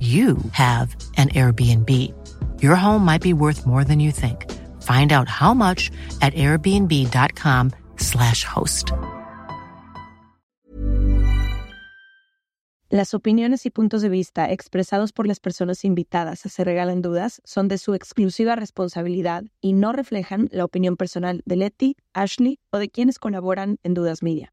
you have an Airbnb. Your home might be worth more than you think. Find out how much at airbnb.com/slash host. Las opiniones y puntos de vista expresados por las personas invitadas a Se Regalan Dudas son de su exclusiva responsabilidad y no reflejan la opinión personal de Letty, Ashley o de quienes colaboran en Dudas Media.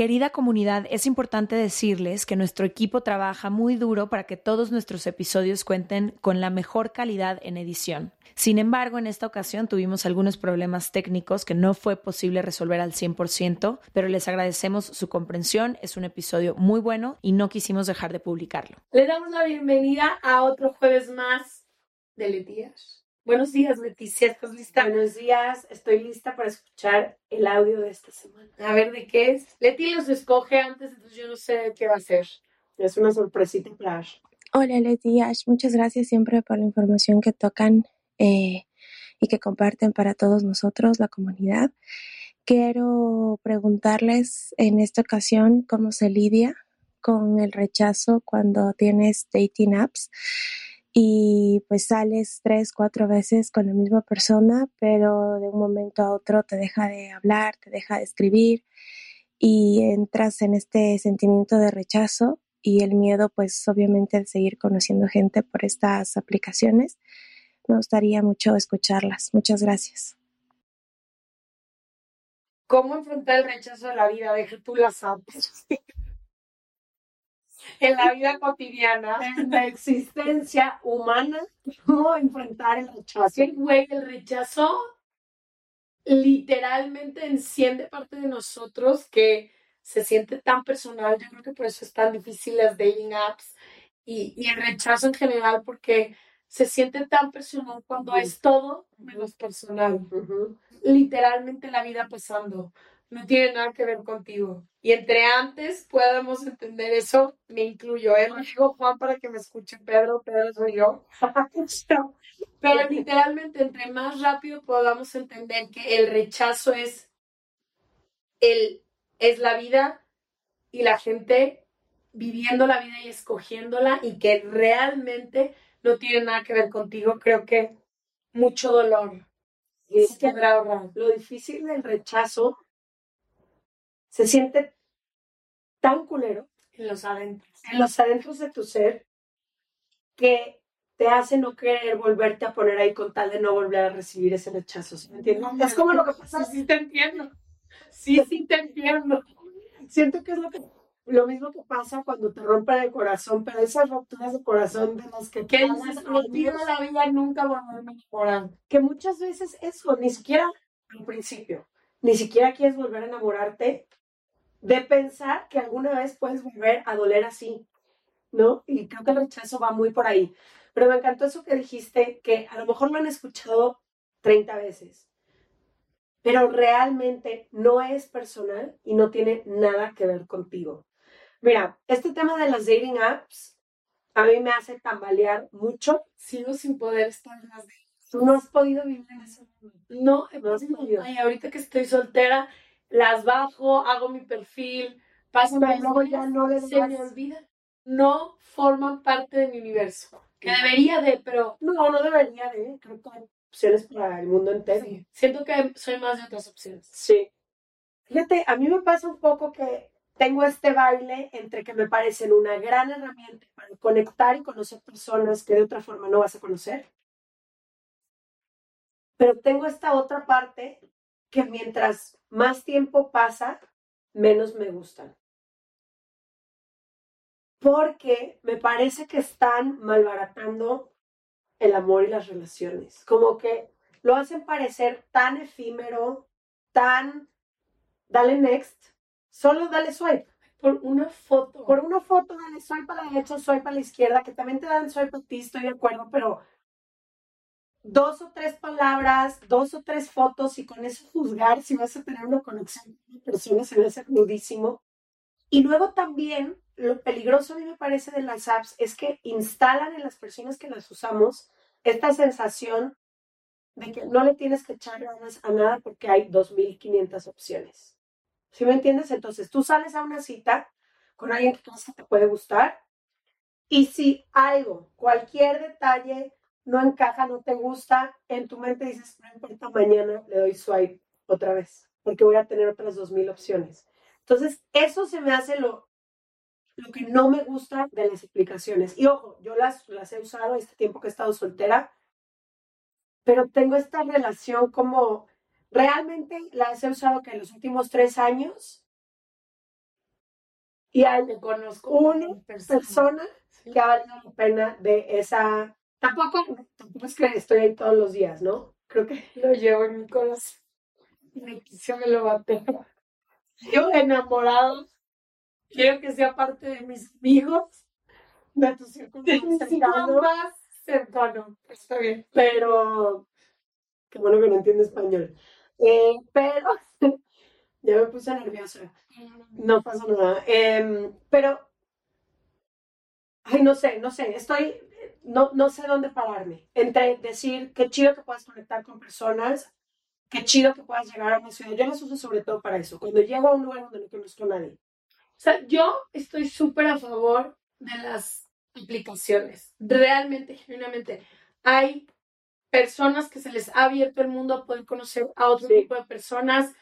Querida comunidad, es importante decirles que nuestro equipo trabaja muy duro para que todos nuestros episodios cuenten con la mejor calidad en edición. Sin embargo, en esta ocasión tuvimos algunos problemas técnicos que no fue posible resolver al 100%, pero les agradecemos su comprensión. Es un episodio muy bueno y no quisimos dejar de publicarlo. Le damos la bienvenida a otro jueves más de Letías. Buenos días, Leticia, ¿estás lista? Buenos días, estoy lista para escuchar el audio de esta semana. A ver, ¿de qué es? Leti los escoge antes, entonces yo no sé qué va a ser. Es una sorpresita para Ash. Hola, Leti Ash, muchas gracias siempre por la información que tocan eh, y que comparten para todos nosotros, la comunidad. Quiero preguntarles en esta ocasión cómo se lidia con el rechazo cuando tienes dating apps y pues sales tres, cuatro veces con la misma persona, pero de un momento a otro te deja de hablar, te deja de escribir y entras en este sentimiento de rechazo y el miedo pues obviamente de seguir conociendo gente por estas aplicaciones. Me gustaría mucho escucharlas. Muchas gracias. ¿Cómo enfrentar el rechazo de la vida? Deja tú las apps. en la vida cotidiana, en la existencia humana, cómo enfrentar el rechazo. El güey, el rechazo literalmente enciende parte de nosotros que se siente tan personal. Yo creo que por eso es tan difícil las dating apps y, y el rechazo en general, porque se siente tan personal cuando es todo menos personal. Literalmente la vida pasando no tiene nada que ver contigo. Y entre antes podemos entender eso, me incluyo, ¿eh? digo Juan para que me escuche Pedro, Pedro soy yo. Pero literalmente, entre más rápido podamos entender que el rechazo es, el, es la vida y la gente viviendo la vida y escogiéndola y que realmente no tiene nada que ver contigo, creo que mucho dolor. Y es que lo difícil del rechazo se siente tan culero en los adentros, en los adentros de tu ser, que te hace no querer volverte a poner ahí con tal de no volver a recibir ese rechazo. ¿sí ¿Me entiendes? es como lo que pasa. Sí, te entiendo. Sí, sí te entiendo. Siento que es lo que lo mismo que pasa cuando te rompen el corazón, pero esas rupturas de corazón de las que... Que dices, la vida nunca volverme a enamorar. Que muchas veces eso, ni siquiera al principio, ni siquiera quieres volver a enamorarte, de pensar que alguna vez puedes volver a doler así, ¿no? Y creo que el rechazo va muy por ahí. Pero me encantó eso que dijiste, que a lo mejor lo han escuchado 30 veces, pero realmente no es personal y no tiene nada que ver contigo. Mira, este tema de las dating apps a mí me hace tambalear mucho. Sigo sin poder estar más de... Tú no has podido vivir en mundo. No, No has podido. Ay, ahorita que estoy soltera, las bajo, hago mi perfil, pasan Pero luego días, ya no le se me olvida. No forman parte de mi universo. Que debería de, pero No, no debería de. Creo que hay opciones para el mundo entero. sí, siento que soy más de otras opciones. Sí. Fíjate, a mí me pasa un poco que tengo este baile entre que me parecen una gran herramienta para conectar y conocer personas que de otra forma no vas a conocer. Pero tengo esta otra parte que mientras más tiempo pasa, menos me gustan. Porque me parece que están malbaratando el amor y las relaciones. Como que lo hacen parecer tan efímero, tan dale next, solo dale swipe. Por una foto. Por una foto, dale swipe a la derecha, swipe a la izquierda, que también te dan swipe a ti, estoy de acuerdo, pero dos o tres palabras, dos o tres fotos y con eso juzgar si vas a tener una conexión con una persona se me hace crudísimo. Y luego también lo peligroso a mí me parece de las apps es que instalan en las personas que las usamos esta sensación de que no le tienes que echar ganas a nada porque hay 2.500 opciones. ¿Sí me entiendes? Entonces tú sales a una cita con alguien que que te puede gustar y si algo, cualquier detalle no encaja, no te gusta, en tu mente dices, no importa, mañana le doy swipe otra vez porque voy a tener otras 2.000 opciones. Entonces, eso se me hace lo, lo que no me gusta de las aplicaciones. Y ojo, yo las, las he usado este tiempo que he estado soltera, pero tengo esta relación como realmente las he usado que en los últimos tres años y Te conozco una persona. persona Sí. que ha valido la pena de esa. Tampoco, tampoco es que estoy ahí todos los días, ¿no? Creo que Lo llevo en mi corazón. Y me quise me lo bate. Yo enamorado. Quiero que sea parte de mis amigos. de tu círculo De más cercano. Está bien. pero qué bueno que no entiende español. Eh, pero ya me puse nerviosa. No pasa nada. Em, pero, ay, no sé, no sé, estoy, no, no sé dónde pararme. Entre decir qué chido que puedas conectar con personas, qué chido que puedas llegar a una ciudad. Yo las uso sobre todo para eso. Cuando llego a un lugar donde no conozco a nadie. O sea, yo estoy súper a favor de las aplicaciones. Realmente, genuinamente. Hay personas que se les ha abierto el mundo a poder conocer a otro Sí. tipo de personas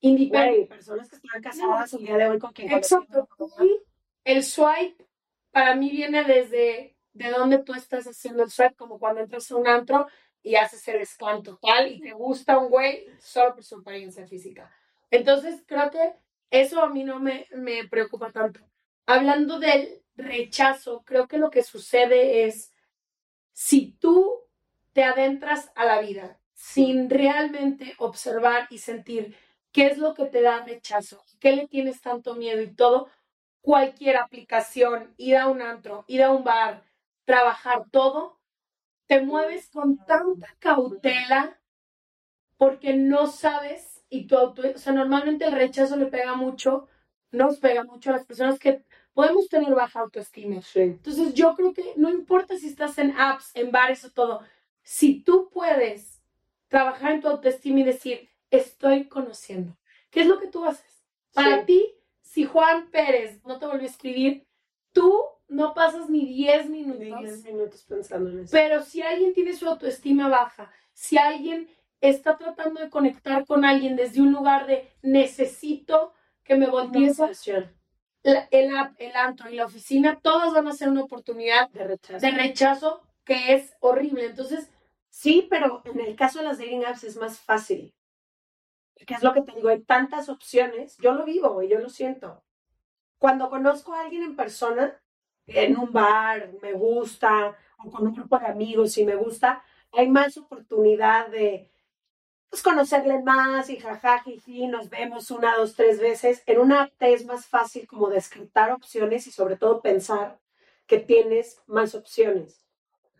independientes. Personas que están casadas el día de hoy con quien Exacto. Y el swipe para mí viene desde de dónde tú estás haciendo el swipe, como cuando entras a un antro y haces el scan total y te gusta un güey solo por su apariencia física. Entonces creo que eso a mí no me, me preocupa tanto. Hablando del rechazo, creo que lo que sucede es si tú te adentras a la vida sin realmente observar y sentir qué es lo que te da rechazo, qué le tienes tanto miedo y todo, cualquier aplicación, ir a un antro, ir a un bar, trabajar todo, te mueves con tanta cautela porque no sabes y tu auto, o sea, normalmente el rechazo le pega mucho, nos pega mucho a las personas que podemos tener baja autoestima. Sí. Entonces yo creo que no importa si estás en apps, en bares o todo, si tú puedes trabajar en tu autoestima y decir, estoy conociendo, ¿qué es lo que tú haces? Para Sí. ti, si Juan Pérez no te volvió a escribir, tú no pasas ni 10 Ni minutos, 10 minutos pensando en eso. pero si alguien tiene su autoestima baja, si alguien está tratando de conectar con alguien desde un lugar de necesito que me Conversación la- el el antro y la oficina, todas van a ser una oportunidad de rechazo. de rechazo que es horrible. Entonces, Sí, pero en el caso de las dating apps es más fácil. Que es lo que te digo, hay tantas opciones. Yo lo vivo y yo lo siento. Cuando conozco a alguien en persona, en un bar, me gusta, o con un grupo de amigos y me gusta, hay más oportunidad de pues, conocerle más y jaja, jiji, nos vemos una, dos, tres veces. En una te es más fácil como descartar opciones y sobre todo pensar que tienes más opciones.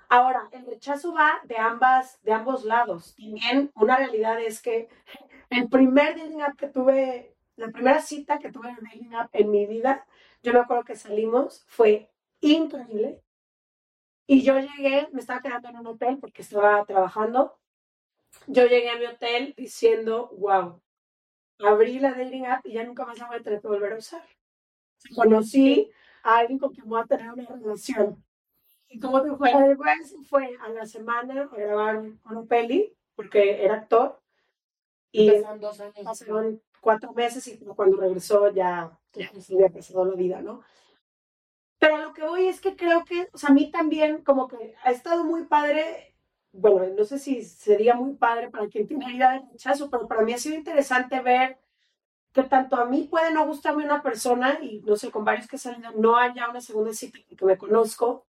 Ahora, el rechazo va de ambas, de ambos lados. También una realidad es que el primer dating app que tuve, la primera cita que tuve en dating app en mi vida, yo me acuerdo que salimos, fue increíble. Y yo llegué, me estaba quedando en un hotel porque estaba trabajando. Yo llegué a mi hotel diciendo, wow, abrí la dating app y ya nunca más la voy a tener que volver a usar. Conocí a alguien con quien voy a tener una relación. ¿Y cómo te fue? Después fue a la semana a grabar una peli, porque era actor. Y Pasaron dos años. pasaron cuatro meses y cuando regresó ya, ya se había pasado la vida, ¿no? Pero lo que voy es que creo que, o sea, a mí también como que ha estado muy padre, bueno, no sé si sería muy padre para quien tiene herida de rechazo, pero para mí ha sido interesante ver que tanto a mí puede no gustarme una persona y no sé, con varios que salido no haya una segunda cita que me conozco,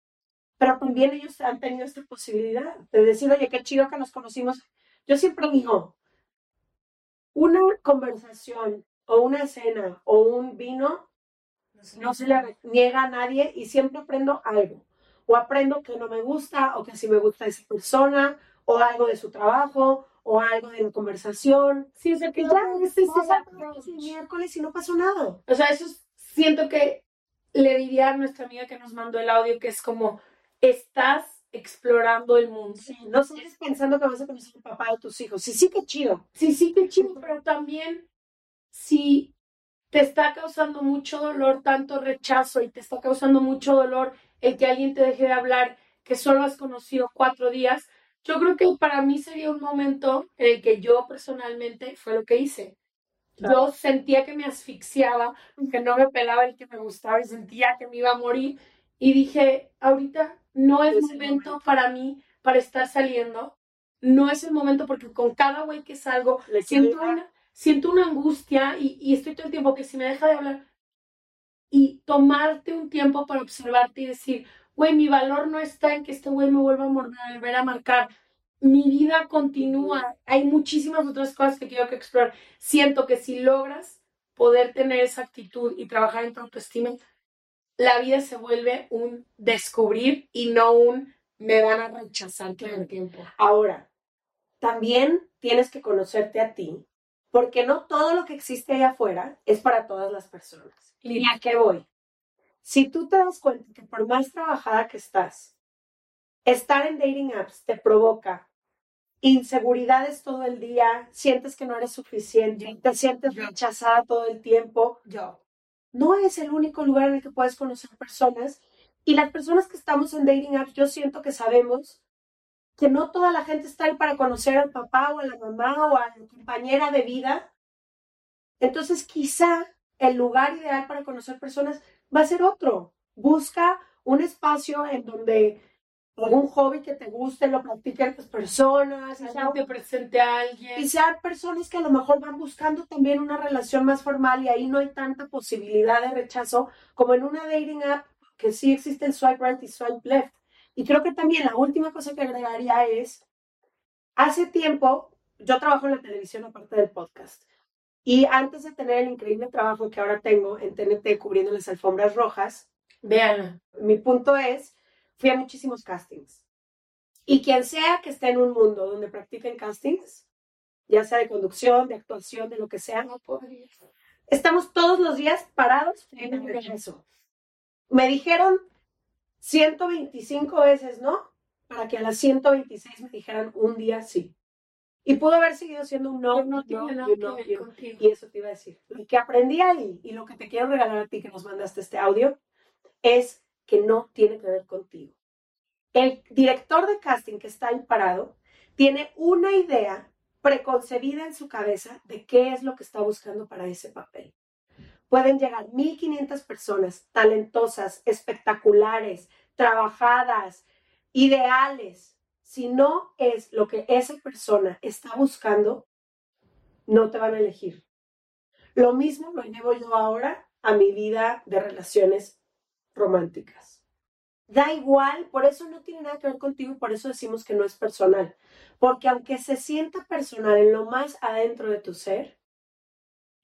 pero también ellos han tenido esta posibilidad de decir, oye, qué chido que nos conocimos. Yo siempre digo, una conversación o una cena o un vino no se le niega a nadie y siempre aprendo algo. O aprendo que no me gusta o que sí me gusta esa persona o algo de su trabajo o algo de la conversación. Sí, o sea, que ya este este es el y miércoles y no pasó nada. O sea, eso es- siento que le diría a nuestra amiga que nos mandó el audio que es como, estás explorando el mundo. Sí, no sigues pensando que vas a conocer al papá de tus hijos. Sí, sí, qué chido. Sí, sí, qué chido, pero también si te está causando mucho dolor, tanto rechazo y te está causando mucho dolor el que alguien te deje de hablar, que solo has conocido cuatro días, yo creo que para mí sería un momento en el que yo personalmente fue lo que hice. Claro. Yo sentía que me asfixiaba, que no me pelaba el que me gustaba y sentía que me iba a morir. Y dije, ahorita no es Es momento momento. para mí para estar saliendo. No es el momento porque con cada güey que salgo Le siento una, siento una angustia y, estoy todo el tiempo que si me deja de hablar y tomarte un tiempo para observarte y decir, güey, mi valor no está en que este güey me vuelva a volver a marcar. Mi vida continúa. Hay muchísimas otras cosas que quiero que explorar. Siento que si logras poder tener esa actitud y trabajar en tu autoestima, la vida se vuelve un descubrir y no un me van a rechazar todo el tiempo. Ahora, también tienes que conocerte a ti, porque no todo lo que existe allá afuera es para todas las personas. ¿Y a qué voy? Si tú te das cuenta que por más trabajada que estás, estar en dating apps te provoca inseguridades todo el día, sientes que no eres suficiente, te sientes Yo. rechazada todo el tiempo, Yo. no es el único lugar en el que puedes conocer personas. Y las personas que estamos en dating apps, yo siento que sabemos que no toda la gente está ahí para conocer al papá o a la mamá o a la compañera de vida. Entonces, quizá el lugar ideal para conocer personas va a ser otro. Busca un espacio en donde algún hobby que te guste lo practiquen las personas. y sea te presente a alguien. y sean personas que a lo mejor van buscando también una relación más formal y ahí no hay tanta posibilidad de rechazo como en una dating app que sí existe el swipe right y swipe left. Y creo que también la última cosa que agregaría es, hace tiempo, yo trabajo en la televisión aparte del podcast. Y antes de tener el increíble trabajo que ahora tengo en TNT cubriendo las alfombras rojas, Véanla. mi punto es, fui a muchísimos castings. Y quien sea que esté en un mundo donde practiquen castings, ya sea de conducción, de actuación, de lo que sea, No estamos todos los días parados en el rechazo. Me dijeron 125 veces no, para que a las 126 me dijeran un día sí. Y pudo haber seguido siendo un no, No, no no, no. Y eso te iba a decir. Lo que aprendí ahí y lo que te quiero regalar a ti que nos mandaste este audio es que no tiene que ver contigo. El director de casting que está ahí parado tiene una idea preconcebida en su cabeza de qué es lo que está buscando para ese papel. Pueden llegar 1.500 personas talentosas, espectaculares, trabajadas, ideales. Si no es lo que esa persona está buscando, no te van a elegir. Lo mismo lo llevo yo ahora a mi vida de relaciones románticas. Da igual, por eso no tiene nada que ver contigo y por eso decimos que no es personal. Porque aunque se sienta personal en lo más adentro de tu ser,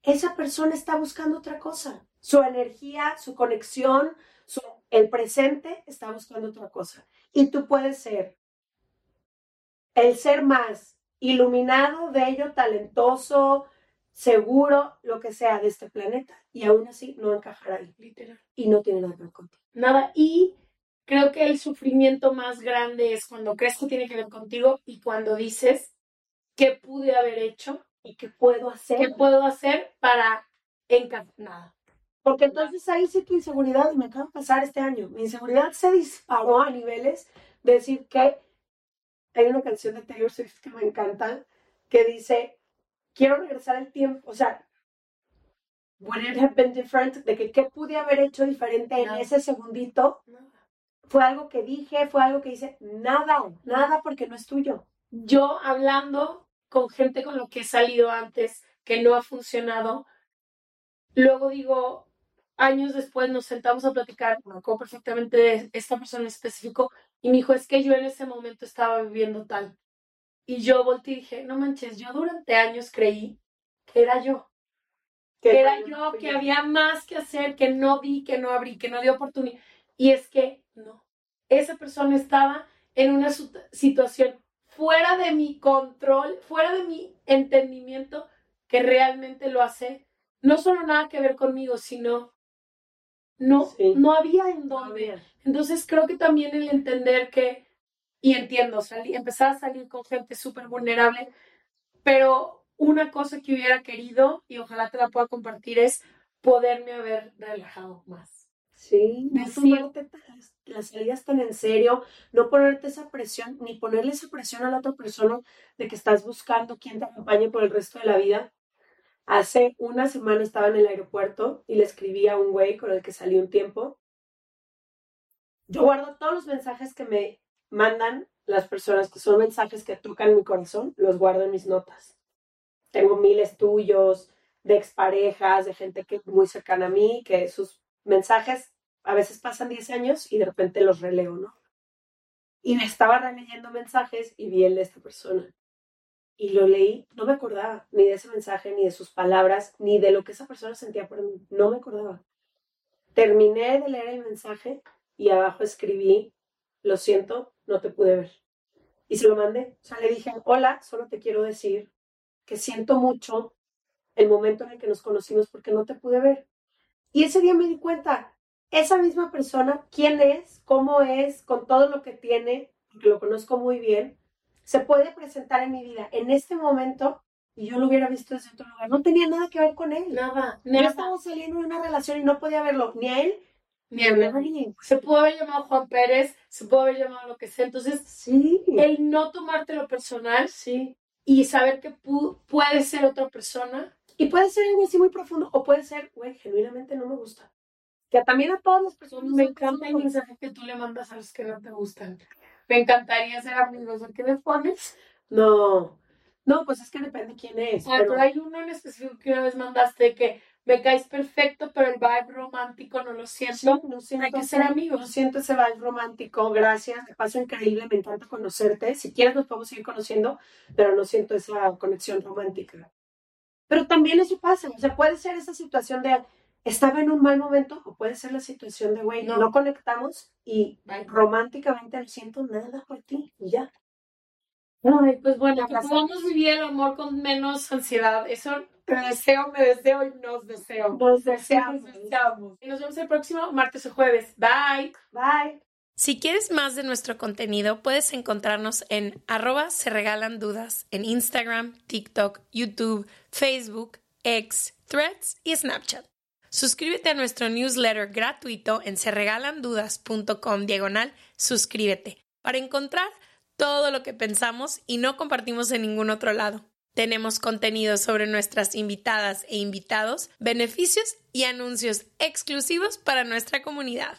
esa persona está buscando otra cosa. Su energía, su conexión, su, el presente está buscando otra cosa. Y tú puedes ser el ser más iluminado, bello, talentoso, seguro, lo que sea de este planeta. Y aún así no encajar ahí. Literal. Y no tiene nada que ver contigo. Nada. Y creo que el sufrimiento más grande es cuando crees que tiene que ver contigo y cuando dices, ¿qué pude haber hecho? ¿Y qué puedo hacer? ¿Qué puedo hacer para encajar? Nada. Porque entonces ahí sí tu inseguridad, y me acaba de pasar este año, mi inseguridad se disparó a niveles de decir que hay una canción de Taylor Swift que me encanta, que dice, quiero regresar al tiempo, o sea, would it have been different, de que qué pude haber hecho diferente en Nada. ese segundito, fue algo que dije, fue algo que hice, nada, nada porque no es tuyo. Yo hablando con gente con lo que he salido antes, que no ha funcionado, luego digo, años después nos sentamos a platicar, me acuerdo perfectamente de esta persona en específico, y me dijo, es que yo en ese momento estaba viviendo tal. Y yo volteé y dije, no manches, yo durante años creí que era yo, que era yo, que había más que hacer, que no vi, que no abrí, que no di oportunidad. Y es que no, esa persona estaba en una situación fuera de mi control, fuera de mi entendimiento, que realmente lo hace, no solo nada que ver conmigo, sino no, Sí. no había en dónde. Entonces creo que también el entender que, y entiendo, salí, empezar a salir con gente súper vulnerable, pero una cosa que hubiera querido, y ojalá te la pueda compartir, es poderme haber relajado más. Sí, no tomarte las salidas tan en serio, no ponerte esa presión, ni ponerle esa presión a la otra persona de que estás buscando quien te acompañe por el resto de la vida. Hace una semana estaba en el aeropuerto y le escribí a un güey con el que salí un tiempo. Yo guardo todos los mensajes que me mandan las personas, que son mensajes que tocan mi corazón, los guardo en mis notas. Tengo miles tuyos, de exparejas, de gente que muy cercana a mí, que sus mensajes a veces pasan 10 años y de repente los releo, ¿no? Y me estaba releyendo mensajes y vi el de esta persona. Y lo leí, no me acordaba ni de ese mensaje, ni de sus palabras, ni de lo que esa persona sentía por mí. No me acordaba. Terminé de leer el mensaje y abajo escribí, lo siento, no te pude ver. Y se lo mandé. O sea, le dije, hola, solo te quiero decir que siento mucho el momento en el que nos conocimos porque no te pude ver. Y ese día me di cuenta, esa misma persona, quién es, cómo es, con todo lo que tiene, porque lo conozco muy bien, se puede presentar en mi vida en este momento y yo lo hubiera visto desde otro lugar. No tenía nada que ver con él. Nada, Yo nada. estaba saliendo de una relación y no podía verlo, ni a él, Ni a nadie. Se pudo haber llamado Juan Pérez, se pudo haber llamado lo que sea. Entonces, Sí, el no tomártelo personal sí. y saber que pu- puede ser otra persona. Y puede ser algo así muy profundo, o puede ser, güey, genuinamente no me gusta. Que también a todas las personas Me encanta el mensaje que tú le mandas a los que no te gustan. Me encantaría ser amigos. ¿A qué le pones? No, no, pues es que depende quién es. Ah, pero- pero hay uno en específico que una vez mandaste que me caes perfecto, pero el vibe romántico no lo siento. Sí, no siento, Hay que ser amigos. no siento ese vibe romántico, gracias, me paso increíble, me encanta conocerte. Si quieres nos podemos seguir conociendo, pero no siento esa conexión romántica. Pero también eso pasa, o sea, puede ser esa situación de estaba en un mal momento, o puede ser la situación de, güey, no. No. conectamos y Bye. románticamente no siento nada por ti, y ya. Ay, pues bueno, que podamos vivir el amor con menos ansiedad. Eso te deseo, me deseo y nos deseo. Nos deseamos. Nos deseamos. Y nos vemos el próximo martes o jueves. Bye. Bye. Si quieres más de nuestro contenido, puedes encontrarnos en arroba se regalan dudas en Instagram, TikTok, YouTube, Facebook, X, Threads y Snapchat. Suscríbete a nuestro newsletter gratuito en serregalandudas.com diagonal suscríbete para encontrar todo lo que pensamos y no compartimos en ningún otro lado. Tenemos contenido sobre nuestras invitadas e invitados, beneficios y anuncios exclusivos para nuestra comunidad.